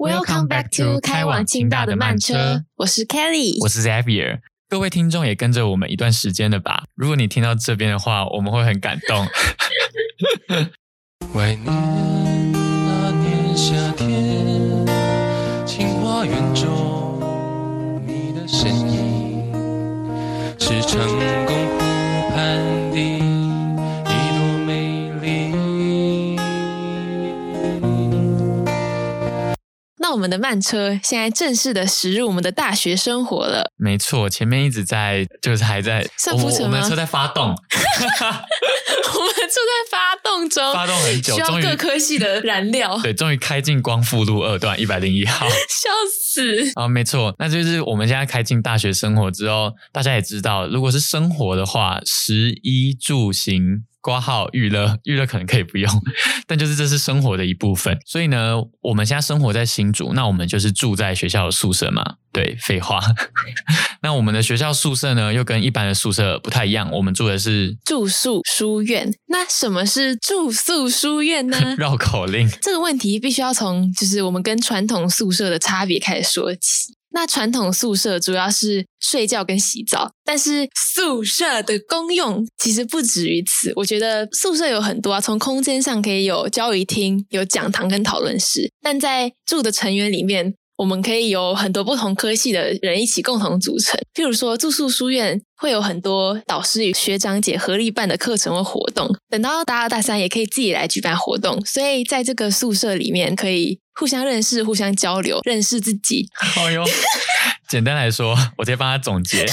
Welcome back to 开往清大的慢车，我是 Kelly，我是 Xavier。各位听众也跟着我们一段时间了吧？如果你听到这边的话，我们会很感动。怀念那年夏天，清华园中你的身影，是成我们的慢车现在正式的驶入我们的大学生活了。没错，前面一直在，就是还在，我们的车在发动，我们车在发动中，发动很久，需要各科系的燃料。对，终于开进光复路二段一百零一号，笑死啊！没错，那就是我们现在开进大学生活之后，大家也知道，如果是生活的话，食衣住行。挂号娱乐，娱乐可能可以不用，但就是这是生活的一部分。所以呢，我们现在生活在新竹，那我们就是住在学校的宿舍嘛。对，废话。那我们的学校宿舍呢，又跟一般的宿舍不太一样，我们住的是住宿书院。那什么是住宿书院呢？绕口令。这个问题必须要从就是我们跟传统宿舍的差别开始说起。那传统宿舍主要是睡觉跟洗澡，但是宿舍的功用其实不止于此。我觉得宿舍有很多啊，从空间上可以有教育厅、有讲堂跟讨论室，但在住的成员里面，我们可以有很多不同科系的人一起共同组成。譬如说，住宿书院会有很多导师与学长姐合力办的课程或活动，等到大二大三也可以自己来举办活动。所以在这个宿舍里面可以。互相认识，互相交流，认识自己。哦哟，简单来说，我直接帮他总结，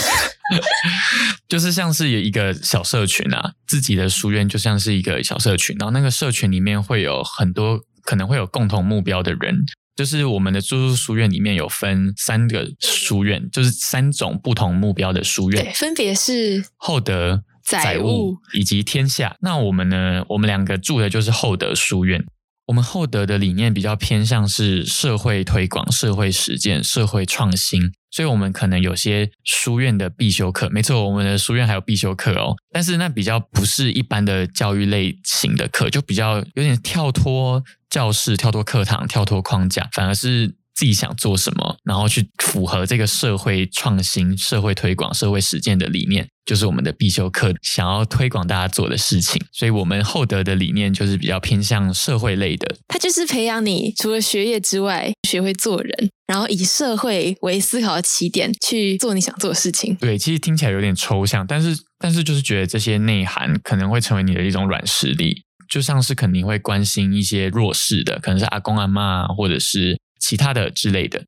就是像是有一个小社群啊，自己的书院就像是一个小社群，然后那个社群里面会有很多可能会有共同目标的人。就是我们的住宿书院里面有分三个书院，就是三种不同目标的书院，分别是厚德、载物以及天下。那我们呢，我们两个住的就是厚德书院。我们厚德的理念比较偏向是社会推广、社会实践、社会创新，所以我们可能有些书院的必修课，没错，我们的书院还有必修课哦，但是那比较不是一般的教育类型的课，就比较有点跳脱教室、跳脱课堂、跳脱框架，反而是。自己想做什么，然后去符合这个社会创新、社会推广、社会实践的理念，就是我们的必修课，想要推广大家做的事情。所以，我们厚德的理念就是比较偏向社会类的。它就是培养你除了学业之外，学会做人，然后以社会为思考的起点去做你想做的事情。对，其实听起来有点抽象，但是但是就是觉得这些内涵可能会成为你的一种软实力，就像是肯定会关心一些弱势的，可能是阿公阿妈，或者是。其他的之类的，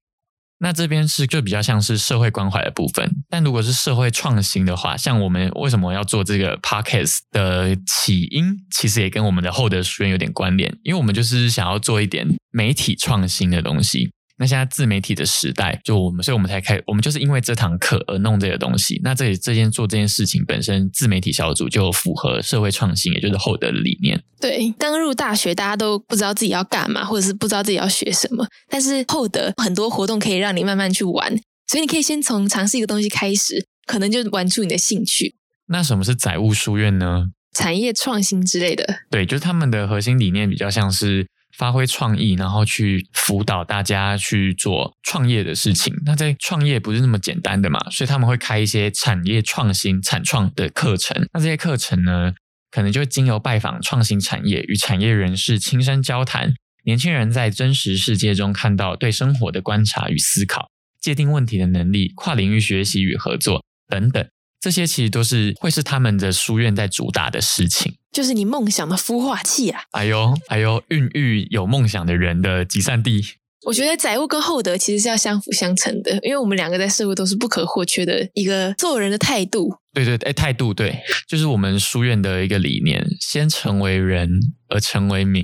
那这边是就比较像是社会关怀的部分。但如果是社会创新的话，像我们为什么要做这个 podcast 的起因，其实也跟我们的厚德书院有点关联，因为我们就是想要做一点媒体创新的东西。那现在自媒体的时代，就我们，所以我们才开，我们就是因为这堂课而弄这个东西。那这里这件做这件事情本身，自媒体小组就符合社会创新，也就是厚德的理念。对，刚入大学，大家都不知道自己要干嘛，或者是不知道自己要学什么。但是厚德很多活动可以让你慢慢去玩，所以你可以先从尝试一个东西开始，可能就玩出你的兴趣。那什么是载物书院呢？产业创新之类的。对，就是他们的核心理念比较像是。发挥创意，然后去辅导大家去做创业的事情。那在创业不是那么简单的嘛，所以他们会开一些产业创新、产创的课程。那这些课程呢，可能就经由拜访创新产业，与产业人士亲身交谈，年轻人在真实世界中看到对生活的观察与思考，界定问题的能力，跨领域学习与合作等等。这些其实都是会是他们的书院在主打的事情，就是你梦想的孵化器啊！哎呦，哎呦，孕育有梦想的人的集散地。我觉得载物跟厚德其实是要相辅相成的，因为我们两个在社会都是不可或缺的一个做人的态度。对对，哎，态度对，就是我们书院的一个理念：先成为人，而成为民，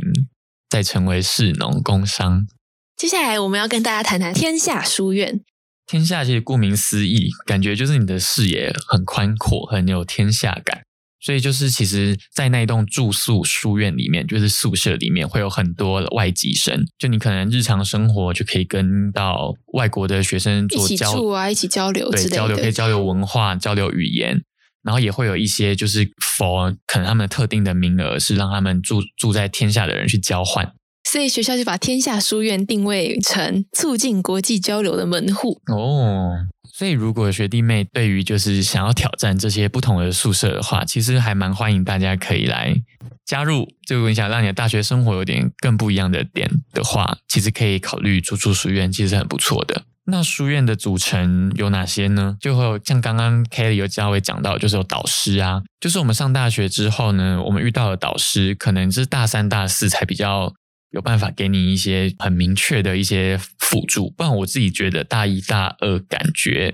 再成为士农工商。接下来我们要跟大家谈谈天下书院。天下其实顾名思义，感觉就是你的视野很宽阔，很有天下感。所以就是其实，在那一栋住宿书院里面，就是宿舍里面会有很多外籍生。就你可能日常生活就可以跟到外国的学生做交流啊，一起交流，对，交流可以交流文化、交流语言。然后也会有一些就是 for 可能他们特定的名额是让他们住住在天下的人去交换。所以学校就把天下书院定位成促进国际交流的门户。哦，所以如果学弟妹对于就是想要挑战这些不同的宿舍的话，其实还蛮欢迎大家可以来加入。就如果你想让你的大学生活有点更不一样的点的话，其实可以考虑住住书院，其实很不错的。那书院的组成有哪些呢？就会有像刚刚 Kelly 有稍微讲到，就是有导师啊，就是我们上大学之后呢，我们遇到的导师可能是大三、大四才比较有办法给你一些很明确的一些辅助，不然我自己觉得大一、大二感觉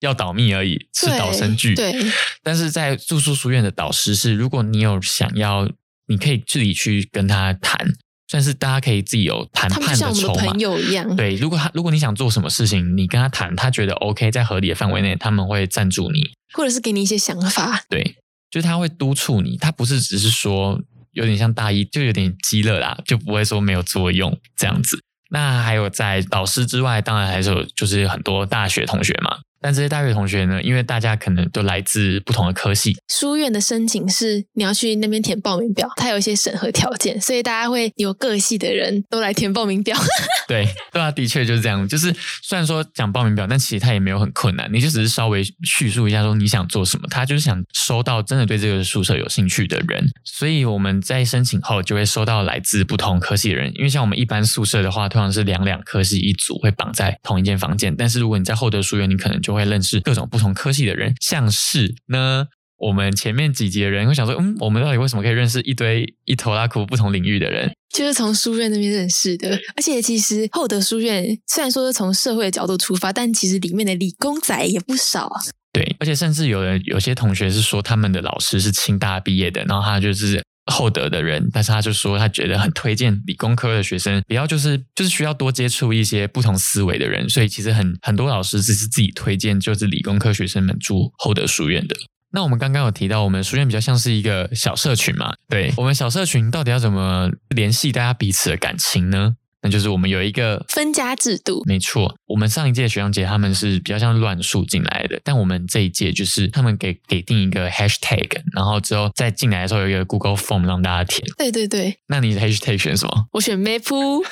要导密而已，是导生剧。对，但是在住宿书院的导师是，如果你有想要，你可以自己去跟他谈。算是大家可以自己有谈判的筹码朋。友一样。对，如果他如果你想做什么事情，你跟他谈，他觉得 OK，在合理的范围内，他们会赞助你。或者是给你一些想法。对，就是他会督促你，他不是只是说有点像大一，就有点激乐啦，就不会说没有作用这样子。那还有在导师之外，当然还是有就是很多大学同学嘛。但这些大学同学呢，因为大家可能都来自不同的科系，书院的申请是你要去那边填报名表，它有一些审核条件，所以大家会有各系的人都来填报名表。对对啊，的确就是这样。就是虽然说讲报名表，但其实它也没有很困难，你就只是稍微叙述一下说你想做什么，他就是想收到真的对这个宿舍有兴趣的人。所以我们在申请后就会收到来自不同科系的人，因为像我们一般宿舍的话，通常是两两科系一组会绑在同一间房间，但是如果你在厚德书院，你可能就会认识各种不同科系的人，像是呢。我们前面几集的人会想说，嗯，我们到底为什么可以认识一堆一头拉苦不同领域的人？就是从书院那边认识的，而且其实厚德书院虽然说是从社会的角度出发，但其实里面的理工仔也不少。对，而且甚至有人有些同学是说他们的老师是清大毕业的，然后他就是厚德的人，但是他就说他觉得很推荐理工科的学生，不要就是就是需要多接触一些不同思维的人，所以其实很很多老师只是自己推荐就是理工科学生们住厚德书院的。那我们刚刚有提到，我们书院比较像是一个小社群嘛，对我们小社群到底要怎么联系大家彼此的感情呢？那就是我们有一个分家制度，没错，我们上一届学长姐他们是比较像乱数进来的，但我们这一届就是他们给给定一个 hashtag，然后之后再进来的时候有一个 Google Form 让大家填。对对对，那你的 hashtag 选什么？我选梅铺，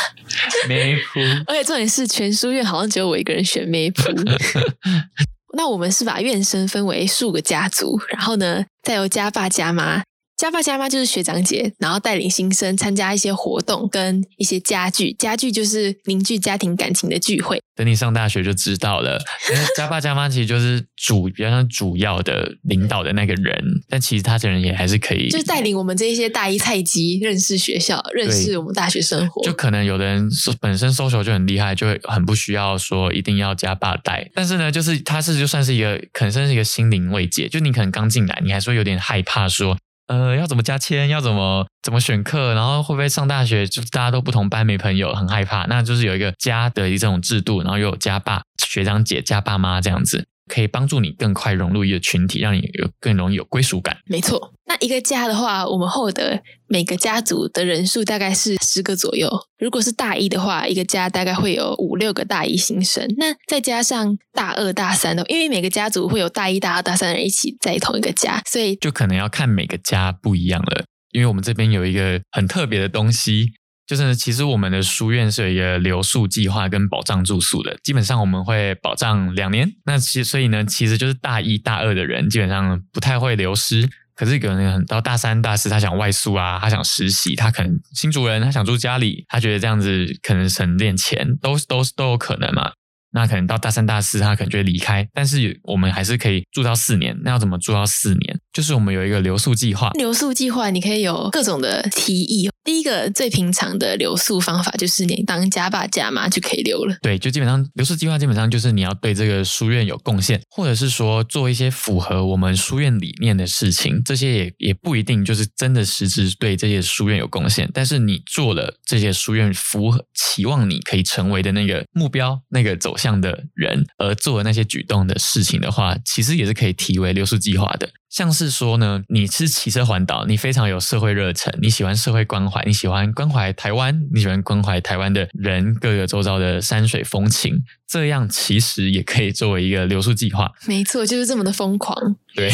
梅铺。而且重点是全书院好像只有我一个人选梅铺。那我们是把院生分为数个家族，然后呢，再由家爸家妈，家爸家妈就是学长姐，然后带领新生参加一些活动跟一些家具，家具就是凝聚家庭感情的聚会。等你上大学就知道了，因为家爸家妈其实就是主比较像主要的领导的那个人，但其实他这人也还是可以，就是带领我们这一些大一菜鸡认识学校，认识我们大学生活。就可能有的人本身 social 就很厉害，就会很不需要说一定要家爸带。但是呢，就是他是就算是一个，可能算是一个心灵慰藉。就你可能刚进来，你还说有点害怕说。呃，要怎么加签？要怎么怎么选课？然后会不会上大学？就大家都不同班，没朋友，很害怕。那就是有一个家的一种制度，然后又有家爸、学长姐、家爸妈这样子，可以帮助你更快融入一个群体，让你有更容易有归属感。没错，那一个家的话，我们后的每个家族的人数大概是十个左右。如果是大一的话，一个家大概会有五六个大一新生。那再加上大二、大三的，因为每个家族会有大一、大二、大三的人一起在同一个家，所以就可能要看每个家不一样了。因为我们这边有一个很特别的东西，就是其实我们的书院是有一个留宿计划跟保障住宿的。基本上我们会保障两年。那其所以呢，其实就是大一、大二的人基本上不太会流失。可是可能到大三、大四，他想外宿啊，他想实习，他可能新主人，他想住家里，他觉得这样子可能省点钱，都都都有可能嘛。那可能到大三、大四，他可能就会离开，但是我们还是可以住到四年。那要怎么住到四年？就是我们有一个留宿计划。留宿计划你可以有各种的提议。第一个最平常的留宿方法就是你当家爸家妈就可以留了。对，就基本上留宿计划基本上就是你要对这个书院有贡献，或者是说做一些符合我们书院理念的事情。这些也也不一定就是真的实质对这些书院有贡献，但是你做了这些书院符合期望你可以成为的那个目标、那个走向的人，而做的那些举动的事情的话，其实也是可以提为留宿计划的。像是说呢，你是骑车环岛，你非常有社会热忱，你喜欢社会关怀，你喜欢关怀台湾，你喜欢关怀台湾的人，各个周遭的山水风情，这样其实也可以作为一个留宿计划。没错，就是这么的疯狂。对，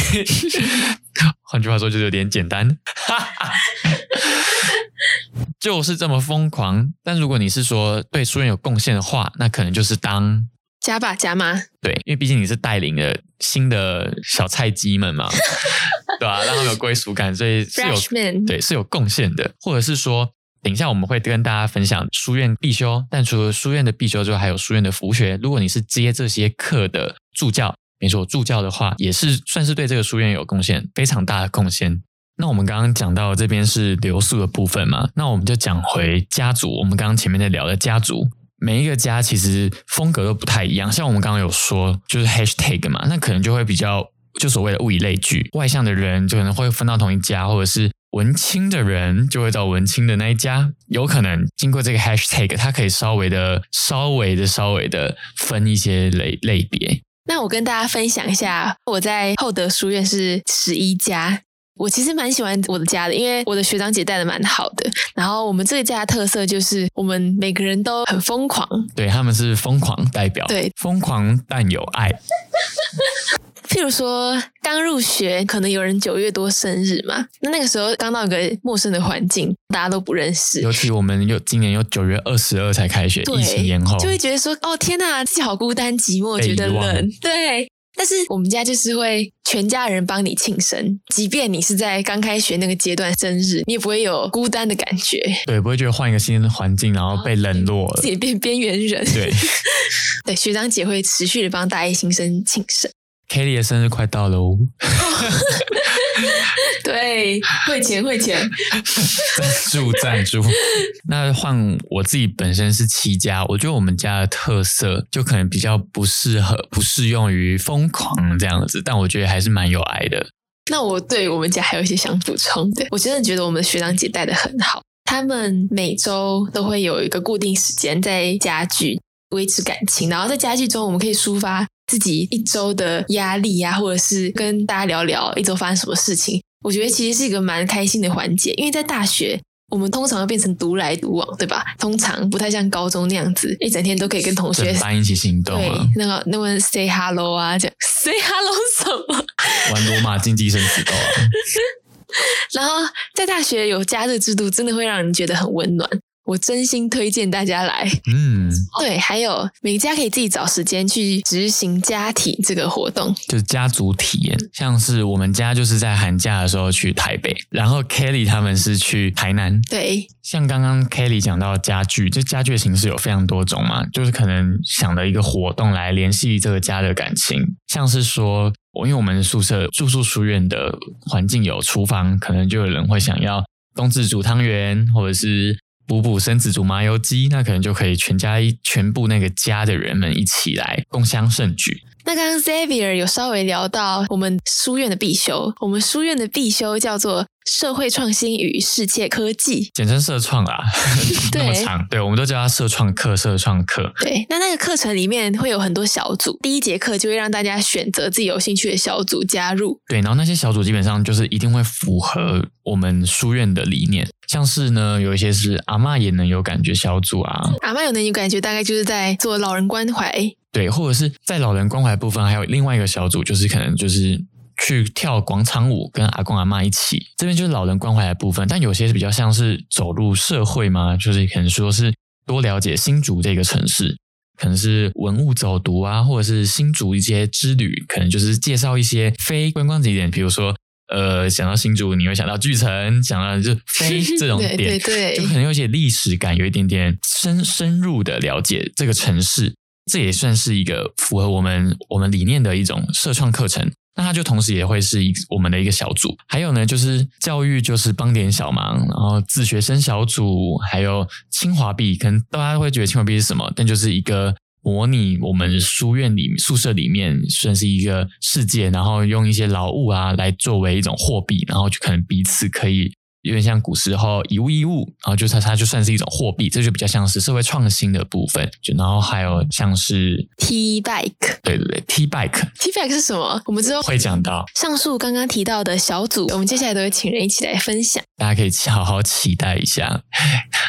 换句话说，就是有点简单。就是这么疯狂。但如果你是说对书院有贡献的话，那可能就是当加吧加吗？对，因为毕竟你是带领了新的小菜鸡们嘛，对吧、让他们有归属感，所以是有对是有贡献的，或者是说。等一下，我们会跟大家分享书院必修，但除了书院的必修之外，还有书院的辅学。如果你是接这些课的助教，没错，助教的话也是算是对这个书院有贡献，非常大的贡献。那我们刚刚讲到这边是留宿的部分嘛，那我们就讲回家族。我们刚刚前面在聊的家族，每一个家其实风格都不太一样。像我们刚刚有说，就是 hashtag 嘛，那可能就会比较就所谓的物以类聚，外向的人就可能会分到同一家，或者是文青的人就会到文青的那一家。有可能经过这个 hashtag，它可以稍微的、稍微的、稍微的分一些类类别。那我跟大家分享一下，我在厚德书院是十一家。我其实蛮喜欢我的家的，因为我的学长姐带的蛮好的。然后我们这个家的特色就是，我们每个人都很疯狂。对，他们是疯狂代表，对疯狂但有爱。譬如说，刚入学，可能有人九月多生日嘛，那那个时候刚到一个陌生的环境，大家都不认识，尤其我们又今年又九月二十二才开学，疫情延后，就会觉得说，哦天哪，自己好孤单寂寞，被觉得冷。对，但是我们家就是会全家人帮你庆生，即便你是在刚开学那个阶段生日，你也不会有孤单的感觉，对，不会觉得换一个新的环境，然后被冷落了自。己变边缘人。对 对，学长姐会持续的帮大一新生庆生。，Kelly 的生日快到喽，对，会钱会钱。赞助赞助。那换我自己本身是七家，我觉得我们家的特色就可能比较不适合、不适用于疯狂这样子，但我觉得还是蛮有爱的。那我对我们家还有一些想补充的，我真的觉得我们的学长姐带的很好，他们每周都会有一个固定时间在家具维持感情，然后在家具中我们可以抒发自己一周的压力呀、或者是跟大家聊聊一周发生什么事情。我觉得其实是一个蛮开心的环节，因为在大学。我们通常会变成独来独往，对吧？通常不太像高中那样子，一整天都可以跟同学一起行动对啊，那个那个 say hello 啊，这样 say hello 什么？玩罗马竞技生死斗啊。然后在大学有加热制度，真的会让人觉得很温暖。我真心推荐大家来。嗯，对，还有每家可以自己找时间去执行家体这个活动。就是家族体验，像是我们家就是在寒假的时候去台北，然后 Kelly 他们是去台南。对，像刚刚 Kelly 讲到家具，这家具的形式有非常多种嘛，就是可能想的一个活动来联系这个家的感情，像是说，我因为我们宿舍住宿书院的环境有厨房，可能就有人会想要冬至煮汤圆，或者是补补生子煮麻油鸡，那可能就可以全家一全部那个家的人们一起来共襄盛举。那刚刚 Xavier 有稍微聊到我们书院的必修，我们书院的必修叫做社会创新与世界科技。简称社创啦，那么长，对，我们都叫它社创课、社创课。对，那那个课程里面会有很多小组，第一节课就会让大家选择自己有兴趣的小组加入。对，然后那些小组基本上就是一定会符合我们书院的理念，像是呢有一些是阿嬷也能有感觉小组啊，阿妈有能有感觉，大概就是在做老人关怀。对，或者是在老人关怀部分，还有另外一个小组，就是可能就是去跳广场舞，跟阿公阿妈一起，这边就是老人关怀的部分。但有些是比较像是走入社会嘛，就是可能说是多了解新竹这个城市。可能是文物走读啊，或者是新竹一些之旅，可能就是介绍一些非观光景点，比如说，呃，想到新竹，你会想到巨城，想到就飞这种 点，对对就可能有一些历史感，有一点点深深入的了解这个城市，这也算是一个符合我们我们理念的一种社创课程。那它就同时也会是一我们的一个小组，还有呢，就是教育就是帮点小忙，然后自学生小组，还有清华币，可能大家会觉得清华币是什么，但就是一个模拟我们书院里宿舍里面算是一个世界，然后用一些劳务啊来作为一种货币，然后就可能彼此可以有点像古时候以物易物，然后就它它就算是一种货币，这就比较像是社会创新的部分。就然后还有像是 T bike。对对对，T bike T bike 是什么？我们之后会讲到，上述刚刚提到的小组，我们接下来都会请人一起来分享。大家可以好好期待一下。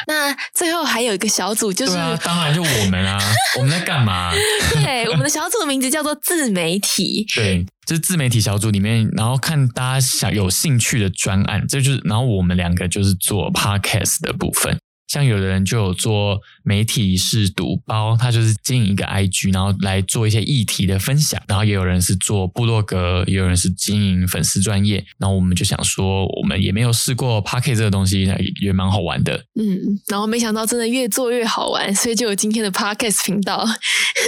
那最后还有一个小组，就是当然就我们啊，我们在干嘛？对我们的小组的名字叫做自媒体。对，就是自媒体小组里面，然后看大家想有兴趣的专案，这就是然后我们两个就是做 podcast 的部分。像有的人就有做媒体是读包，他就是经营一个 IG，然后来做一些议题的分享。然后也有人是做部落格，也有人是经营粉丝专业。然后我们就想说，我们也没有试过 Pocket 这个东西，也也蛮好玩的。嗯，然后没想到真的越做越好玩，所以就有今天的 Podcast 频道。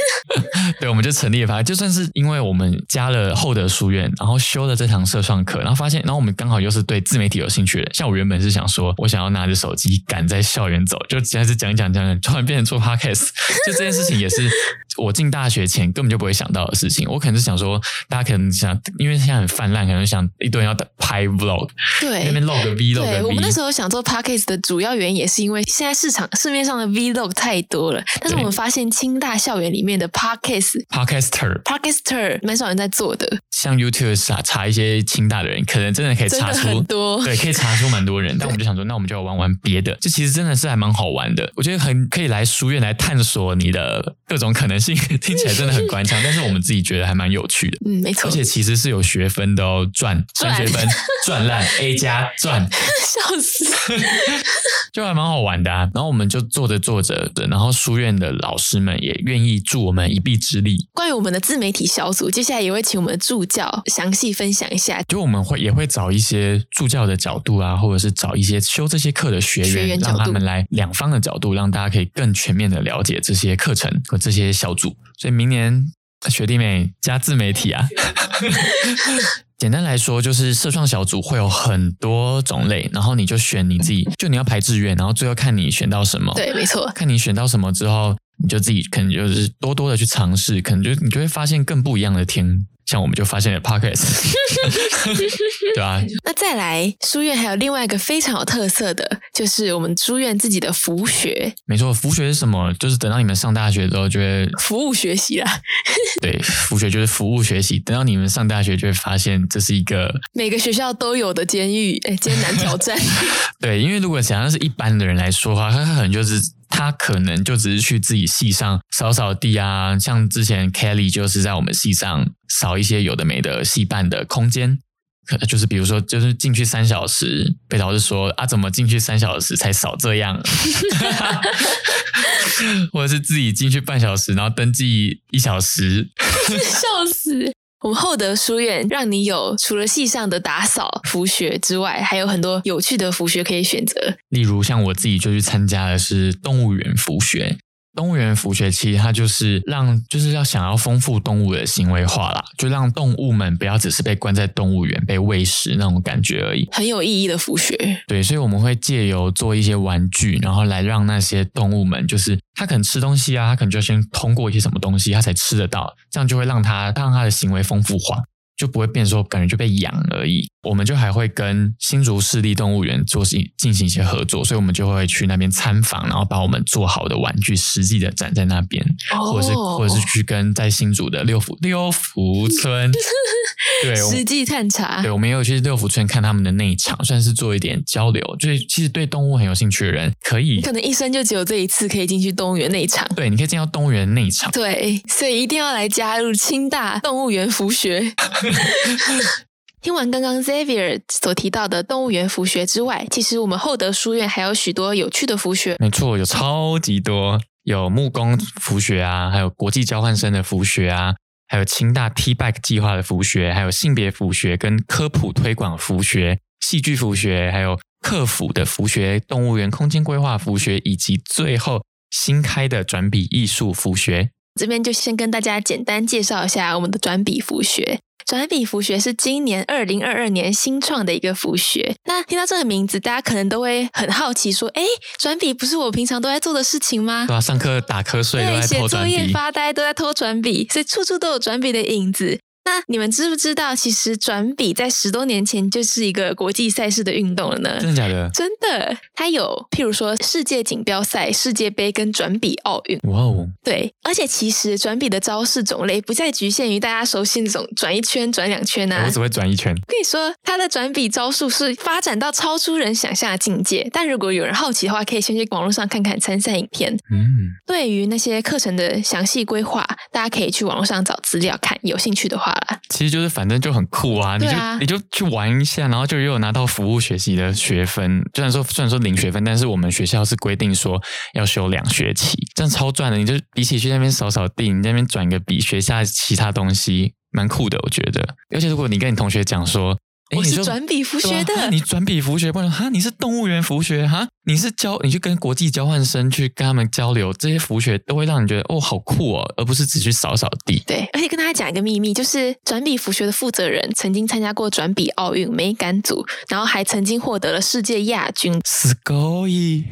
对，我们就成立了 Pocket，就算是因为我们加了厚德书院，然后修了这堂社创课，然后发现，然后我们刚好又是对自媒体有兴趣的。像我原本是想说，我想要拿着手机赶在校园走，就只是讲讲讲讲，突然变成做 Podcast，就这件事情也是我进大学前根本就不会想到的事情。我可能是想说，大家可能想，因为现在很泛滥，可能想一堆人要拍 Vlog，对，那边 log V，log 对。我们那时候想做 Podcast 的主要原因，也是因为现在市场市面上的 Vlog 太多了，但是我们发现清大校园里面的 Podcast Podcaster Podcaster 蛮少人在做的，像 YouTube 查查一些清大的人，可能真的可以查出很多。对，可以查出蛮多人，但我们就想说，那我们就要玩玩别的，这其实真的是还蛮好玩的。我觉得很可以来书院来探索你的各种可能性，听起来真的很官腔，但是我们自己觉得还蛮有趣的。嗯，没错而，且其实是有学分的哦，赚赚三学分 赚烂 A 加赚，笑死。就还蛮好玩的啊。然后我们就做着做着的，然后书院的老师们也愿意助我们一臂之力，关于我们的自媒体小组，接下来也会请我们的助教详细分享一下。就我们会也会找一些助教的角度啊，或者是找一些修这些课的学员，学员让他们来两方的角度，让大家可以更全面的了解这些课程和这些小组。所以明年学弟妹加自媒体啊。简单来说，就是社创小组会有很多种类，然后你就选你自己，就你要排志愿，然后最后看你选到什么。对，没错。看你选到什么之后，你就自己可能就是多多的去尝试，可能就你就会发现更不一样的天。像我们就发现了 podcast，对啊、那再来，书院还有另外一个非常有特色的，就是我们书院自己的服务学没错，服务学是什么？就是等到你们上大学之后，就会服务学习啦。对服学就是服务学习。等到你们上大学，就会发现这是一个 每个学校都有的监狱，哎，艰难挑战。对，因为如果想要是一般的人来说的话，他他可能就是他可能就只是去自己系上扫扫地啊，像之前 Kelly 就是在我们系上扫一些有的没的系办的空间。可能就是比如说，就是进去三小时，被老师说啊，怎么进去三小时才扫这样？或者是自己进去半小时，然后登记一小时，笑死！我们厚德书院让你有除了系上的打扫、服学之外，还有很多有趣的服学可以选择。例如，像我自己就去参加的是动物园服学。动物园服学其实它就是让，就是要想要丰富动物的行为化啦，就让动物们不要只是被关在动物园被喂食那种感觉而已。很有意义的服学，对，所以我们会借由做一些玩具，然后来让那些动物们，就是它可能吃东西啊，它可能就先通过一些什么东西，它才吃得到，这样就会让它让它的行为丰富化。就不会变说感觉就被养而已。我们就还会跟新竹市立动物园做进进行一些合作，所以我们就会去那边参访，然后把我们做好的玩具实际的展在那边，哦或者是或者是去跟在新竹的六福六福村，对，实际探查对，我们也有去六福村看他们的内场，算是做一点交流。就是其实对动物很有兴趣的人，可以可能一生就只有这一次可以进去动物园内场。对，你可以进到动物园内场。对，所以一定要来加入清大动物园服学。听完刚刚 Xavier 所提到的动物园服学之外，其实我们厚德书院还有许多有趣的服学。没错，有超级多，有木工服学啊，还有国际交换生的服学啊，还有清大 T Back 计划的服学，还有性别服学跟科普推广服学、戏剧服学，还有客服的服学、动物园空间规划服学，以及最后新开的转笔艺术服学。这边就先跟大家简单介绍一下我们的转笔服学。转笔服学是今年二零二二年新创的一个服学。那听到这个名字，大家可能都会很好奇，说：“哎，转笔不是我平常都在做的事情吗对？”啊，上课打瞌睡都对，在写作业。发呆都在偷转笔，所以处处都有转笔的影子。那你们知不知道，其实转笔在十多年前就是一个国际赛事的运动了呢？真的假的？真的，它有譬如说世界锦标赛、世界杯跟转笔奥运。哇哦！对，而且其实转笔的招式种类不再局限于大家熟悉那种转一圈、转两圈啊我。只会转一圈。跟你说，它的转笔招数是发展到超出人想象的境界。但如果有人好奇的话，可以先去网络上看看参赛影片。嗯，对于那些课程的详细规划，大家可以去网络上找资料看，有兴趣的话啦。其实就是反正就很酷啊，你就啊你就去玩一下，然后就又有拿到服务学习的学分。虽然说虽然说零学分，但是我们学校是规定说要修两学期，这样超赚的。你就比起去那边扫扫地，你那边转个笔学下其他东西，蛮酷的，我觉得。而且如果你跟你同学讲说，诶我是你就转笔服学的对啊哈，你转笔服学，不然哈，你是动物园服学哈，你是交，你去跟国际交换生去跟他们交流，这些服学都会让你觉得哦，好酷哦，而不是只去扫扫地。对，而且跟大家讲一个秘密，就是转笔服学的负责人曾经参加过转笔奥运美感组，然后还曾经获得了世界亚军。すごい。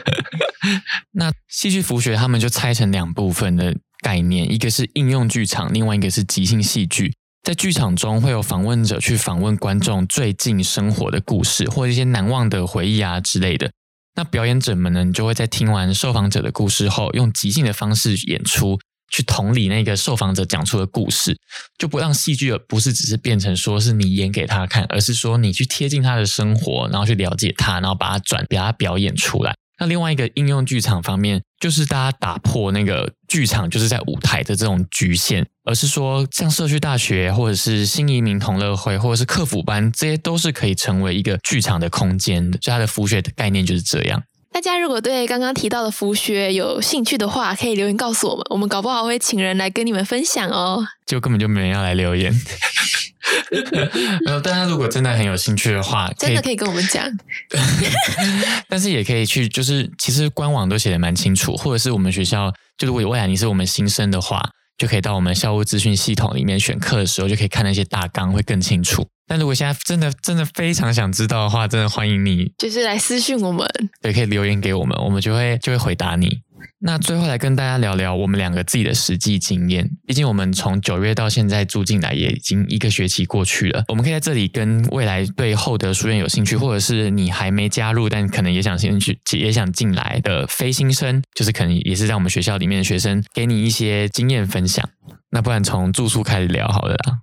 那戏剧服学他们就拆成两部分的概念，一个是应用剧场，另外一个是即兴戏剧。 在剧场中会有访问者去访问观众最近生活的故事，或一些难忘的回忆啊之类的。那表演者们呢，你就会在听完受访者的故事后，用即兴的方式演出，去同理那个受访者讲出的故事，就不让戏剧不是只是变成说是你演给他看，而是说你去贴近他的生活，然后去了解他，然后把它转，把它表演出来。那另外一个应用剧场方面，就是大家打破那个剧场就是在舞台的这种局限，而是说像社区大学或者是新移民同乐会或者是客服班，这些都是可以成为一个剧场的空间的。所以它的服学的概念就是这样。大家如果对刚刚提到的服学有兴趣的话，可以留言告诉我们，我们搞不好会请人来跟你们分享哦。就根本就没人要来留言。然 后，大家如果真的很有兴趣的话，真的可以跟我们讲，但是也可以去，就是其实官网都写的蛮清楚，或者是我们学校，就如果未来你是我们新生的话，就可以到我们校务资讯系统里面选课的时候，就可以看那些大纲，会更清楚。但如果现在真的真的非常想知道的话，真的欢迎你，就是来私讯我们。对，可以留言给我们，我们就会就会回答你。那最后来跟大家聊聊我们两个自己的实际经验。毕竟我们从九月到现在住进来，也已经一个学期过去了。我们可以在这里跟未来对厚德书院有兴趣，或者是你还没加入，但可能也想进去、也想进来的非新生，就是可能也是在我们学校里面的学生，给你一些经验分享。那不然从住宿开始聊好了啦。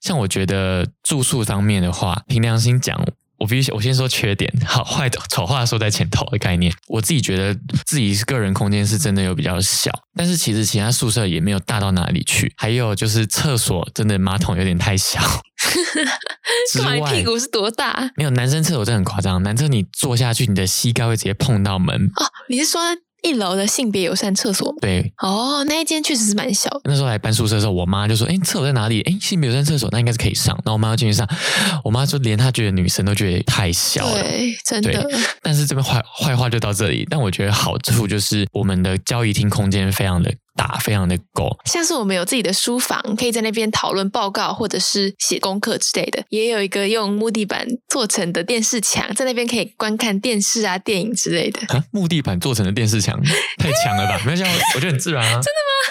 像我觉得住宿方面的话，凭良心讲，我必须我先说缺点，好坏的丑话说在前头的概念。我自己觉得自己个人空间是真的有比较小，但是其实其他宿舍也没有大到哪里去。还有就是厕所真的马桶有点太小，之干嘛你外屁股是多大？没有男生厕所真的很夸张，男厕你坐下去，你的膝盖会直接碰到门。哦，你是说一楼的性别友善厕所吗？对，哦，那一间确实是蛮小的。那时候来搬宿舍的时候，我妈就说：“哎，厕所在哪里？哎，性别友善厕所，那应该是可以上。”然后我妈就进去上，我妈说连她觉得女生都觉得太小了。对，真的。但是这边坏坏话就到这里。但我觉得好处就是我们的交易厅空间非常的大，非常的够。像是我们有自己的书房，可以在那边讨论报告或者是写功课之类的，也有一个用木地板做成的电视墙，在那边可以观看电视啊、电影之类的。啊，木地板做成的电视墙太强了吧？没有像我觉得很自然啊，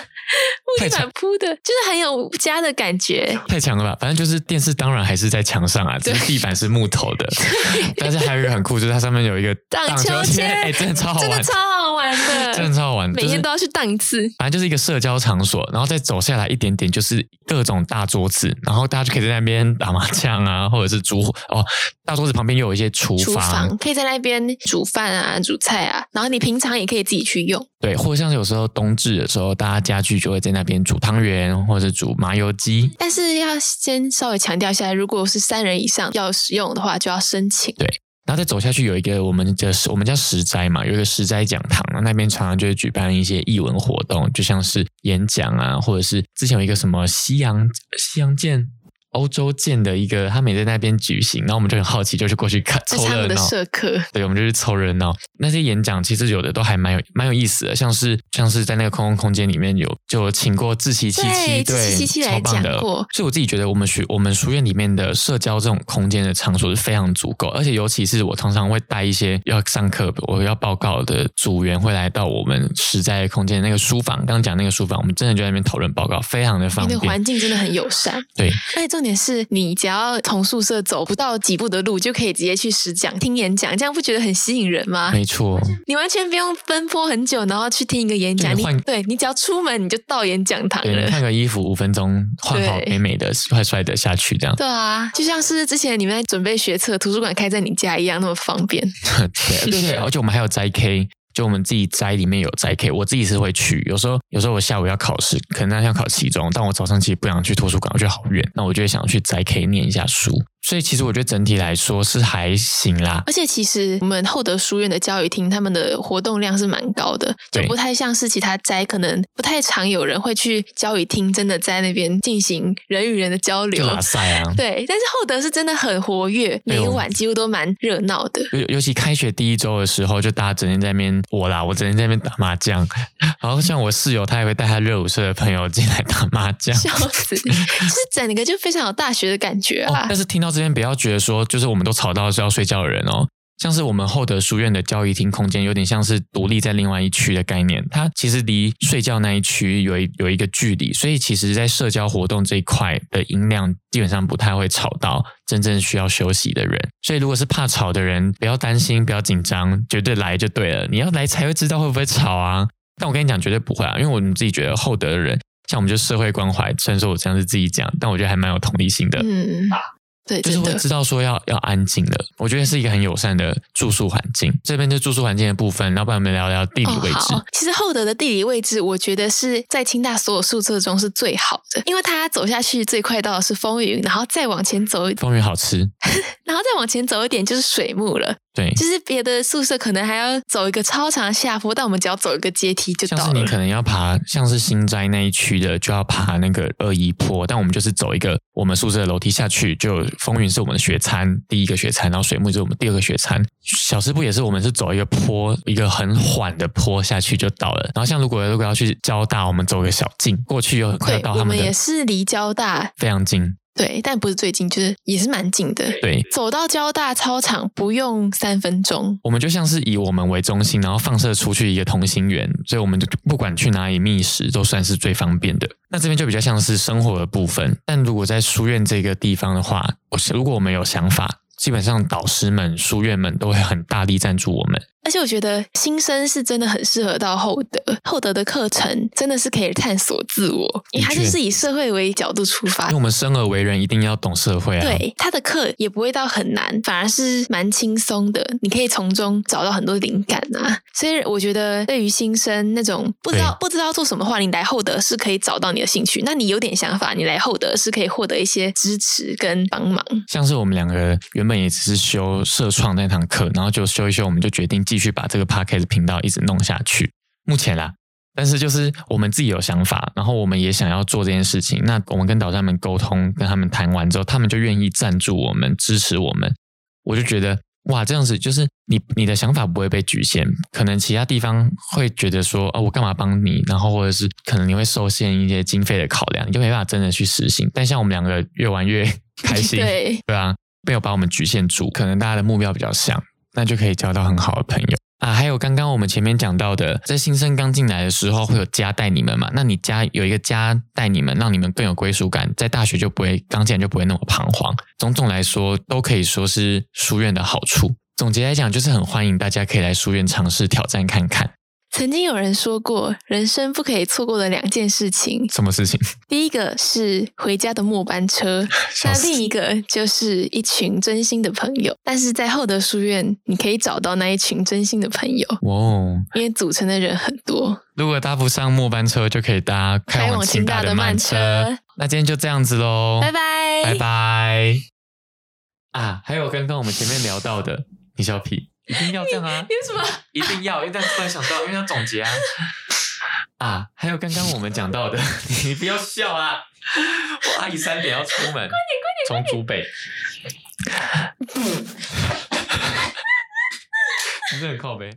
木地太板铺的，就是很有家的感觉。太强了吧？反正就是电视当然还是在墙上啊，只是地板是木头的。但是还有一个很酷，就是它上面有一个荡秋千哎、真的超好玩，真的超好玩的，真的超好玩，每天都要去荡一次。反正就是一个社交场所，然后再走下来一点点，就是各种大桌子，然后大家就可以在那边打麻将啊，或者是煮火哦。大桌子旁边又有一些厨厨房，房可以在那边煮饭啊、煮菜啊，然后你平常也可以自己去用。对，或者像是有时候冬至的时候，大家家具就会在那边煮汤圆，或者煮麻油鸡。但是要先稍微强调一下，如果是三人以上要使用的话，就要申请。对然后再走下去有一个我们的我们叫石斋嘛，有一个石斋讲堂，那边常常就会举办一些艺文活动，就像是演讲啊，或者是之前有一个什么西洋西洋剑。欧洲建的一个，他们也在那边举行，然后我们就很好奇，就去过去看凑热闹。社课，对，我们就去凑热闹。那些演讲其实有的都还蛮有蛮有意思的，像是像是在那个空空空间里面有就请过自奇七七，对志奇七七来超棒的讲过。所以我自己觉得我们学我们书院里面的社交这种空间的场所是非常足够，而且尤其是我常常会带一些要上课我要报告的组员会来到我们实在空间那个书房，刚刚讲那个书房，我们真的就在那边讨论报告，非常的方那个便。环境真的很友善。对，而且重点是你只要从宿舍走不到几步的路，就可以直接去实讲、听演讲，这样不觉得很吸引人吗？没错。你完全不用奔波很久，然后去听一个演讲。你对你只要出门，你就到演讲堂了。换个衣服五分钟，换好美美的、帅帅的下去，这样。对啊，就像是之前你们在准备学测，图书馆开在你家一样那么方便。对对对，而且我们还有摘 K，就我们自己斋里面有斋 K，我自己是会去。有时候有时候我下午要考试，可能那天要考期中，但我早上其实不想去图书馆，我觉得好远，那我就会想去斋 K 念一下书。所以其实我觉得整体来说是还行啦。而且其实我们厚德书院的教育厅，他们的活动量是蛮高的，就不太像是其他斋，可能不太常有人会去教育厅，真的在那边进行人与人的交流塞啊，对，但是厚德是真的很活跃，每一晚几乎都蛮热闹的。尤尤其开学第一周的时候，就大家整天在那边我啦，我整天在那边打麻将，然后像我室友，他也会带他热舞社的朋友进来打麻将。笑死，就是整个就非常有大学的感觉哦啊！，但是听到这边不要觉得说，就是我们都吵到是要睡觉的人哦。像是我们厚德书院的教育厅空间，有点像是独立在另外一区的概念。它其实离睡觉那一区有一有一个距离，所以其实在社交活动这一块的音量基本上不太会吵到真正需要休息的人。所以如果是怕吵的人，不要担心，不要紧张，绝对来就对了。你要来才会知道会不会吵啊。但我跟你讲，绝对不会啊，因为我们自己觉得厚德的人，像我们就社会关怀，虽然说我这样是自己讲，但我觉得还蛮有同理心的。嗯，对，就是会知道说要要安静的，我觉得是一个很友善的住宿环境。这边就住宿环境的部分，要不然我们聊聊地理位置。哦、其实厚德的地理位置，我觉得是在清大所有宿舍中是最好的，因为它走下去最快到的是风云，然后再往前走，风云好吃，然后再往前走一点就是水木了。对，就是别的宿舍可能还要走一个超长的下坡，但我们只要走一个阶梯就到了。像是你可能要爬，像是新斋那一区的，就要爬那个二一坡，但我们就是走一个我们宿舍的楼梯下去，就风云是我们的雪餐第一个雪餐，然后水木是我们第二个雪餐。小吃部也是我们是走一个坡，一个很缓的坡下去就到了。然后像如果如果要去交大，我们走个小径过去，又很快到他们的也是离交大非常近。对，但不是最近，就是也是蛮近的。对，走到交大操场不用三分钟。我们就像是以我们为中心，然后放射出去一个同心圆，所以我们就不管去哪里觅食都算是最方便的。那这边就比较像是生活的部分，但如果在书院这个地方的话，如果我们有想法，基本上导师们、书院们都会很大力赞助我们。而且我觉得新生是真的很适合到厚德，厚德的课程真的是可以探索自我，因为它就是以社会为角度出发因为。我们生而为人，一定要懂社会啊。，对他的课也不会到很难，反而是蛮轻松的，你可以从中找到很多灵感啊。所以我觉得，对于新生那种不知道不知道做什么话，你来厚德是可以找到你的兴趣。那你有点想法，你来厚德是可以获得一些支持跟帮忙。像是我们两个原本也只是修社创那堂课，然后就修一修，我们就决定继续把这个 podcast 频道一直弄下去。目前啦，但是就是我们自己有想法，然后我们也想要做这件事情。那我们跟导师们沟通，跟他们谈完之后，他们就愿意赞助我们，支持我们。我就觉得哇，这样子就是你你的想法不会被局限，可能其他地方会觉得说哦，我干嘛帮你？然后或者是可能你会受限一些经费的考量，你就没办法真的去实行。但像我们两个越玩越 开心，对，对啊，没有把我们局限住，可能大家的目标比较像，那就可以交到很好的朋友啊。还有刚刚我们前面讲到的，在新生刚进来的时候会有家带你们嘛？那你家有一个家带你们，让你们更有归属感，在大学就不会刚进来就不会那么彷徨。种种来说，都可以说是书院的好处。总结来讲，就是很欢迎大家可以来书院尝试挑战看看。曾经有人说过，人生不可以错过的两件事情，什么事情？第一个是回家的末班车，那另一个就是一群真心的朋友。但是在厚德书院，你可以找到那一群真心的朋友，哇哦！因为组成的人很多。如果搭不上末班车，就可以搭开往清清大的慢慢车。车那今天就这样子喽，拜拜，拜拜。啊，还有刚刚我们前面聊到的，你小屁，一定要这样啊，你为什么？一定要，因为但突然想到，因为要总结啊。啊，还有刚刚我们讲到的，你不要笑啊！我阿姨三点要出门，快点快点，从竹北。你这很靠背。